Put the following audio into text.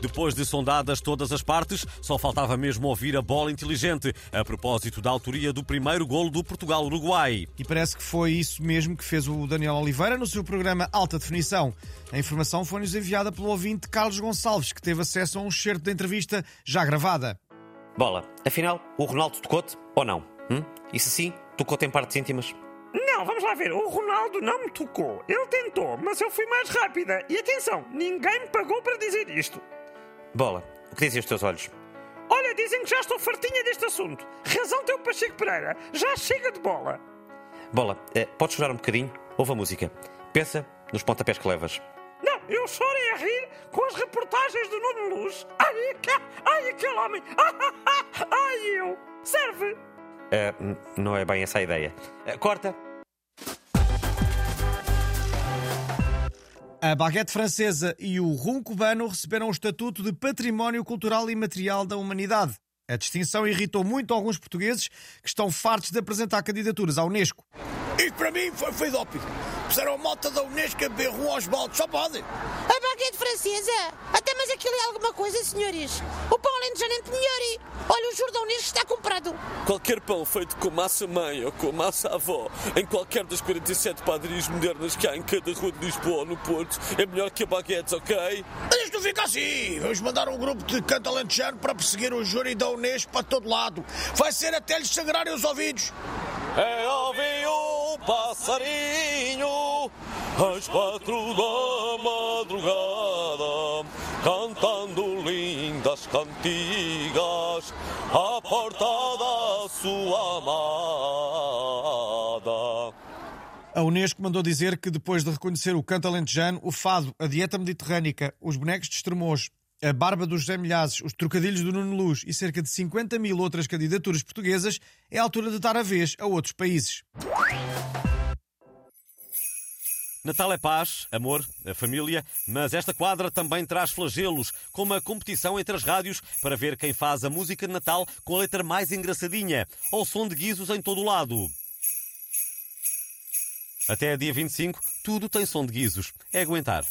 Depois de sondadas todas as partes, só faltava mesmo ouvir a bola inteligente a propósito da autoria do primeiro golo do Portugal-Uruguai. E parece que foi isso mesmo que fez o Daniel Oliveira no seu programa Alta Definição. A informação foi-nos enviada pelo ouvinte Carlos Gonçalves, que teve acesso a um excerto da entrevista já gravada. Bola, afinal, o Ronaldo tocou-te ou não? Hum? E se sim, tocou-te em partes íntimas? Não, vamos lá ver. O Ronaldo não me tocou. Ele tentou, mas eu fui mais rápida. E atenção, ninguém me pagou para dizer isto. Bola, o que dizem os teus olhos? Olha, dizem que já estou fartinha deste assunto. Razão teu Pacheco Pereira. Já chega de bola. Bola, eh, podes chorar um bocadinho? Ouve a música. Pensa nos pontapés que levas. Não, eu chorei a rir com as reportagens do Nuno Luz. Ai, aquele, ai, aquele homem. Ai, eu. Serve. Eh, não é bem essa a ideia. Eh, corta. A baguete francesa e o rum cubano receberam o estatuto de Património Cultural e Material da Humanidade. A distinção irritou muito alguns portugueses que estão fartos de apresentar candidaturas à Unesco. Isto para mim foi, foi dópido. Puseram a malta da Unesco a beber rum aos baldes, só pode. A baguete francesa? Até mas aquilo é alguma coisa, senhores. O pão alentejante melhor. Olha, o Unesco está comprado. Qualquer pão feito com massa mãe ou com massa avó, em qualquer das 47 padarias modernas que há em cada rua de Lisboa ou no Porto, é melhor que a baguetes, ok? Mas isto não fica assim. Vamos mandar um grupo de canto alentejano para perseguir o Unesco para todo lado. Vai ser até lhes sangrarem os ouvidos. É ouvir o passarinho às quatro da madrugada, cantando lindas cantigas à porta da sua amada. A Unesco mandou dizer que depois de reconhecer o canto alentejano, o fado, a dieta mediterrânica, os bonecos de Estremoz, a barba dos José Milhazes, os trocadilhos do Nuno Luz e cerca de 50 mil outras candidaturas portuguesas, é a altura de dar a vez a outros países. Natal é paz, amor, a família, mas esta quadra também traz flagelos, como a competição entre as rádios para ver quem faz a música de Natal com a letra mais engraçadinha, ao som de guizos em todo o lado. Até dia 25, tudo tem som de guizos. É aguentar.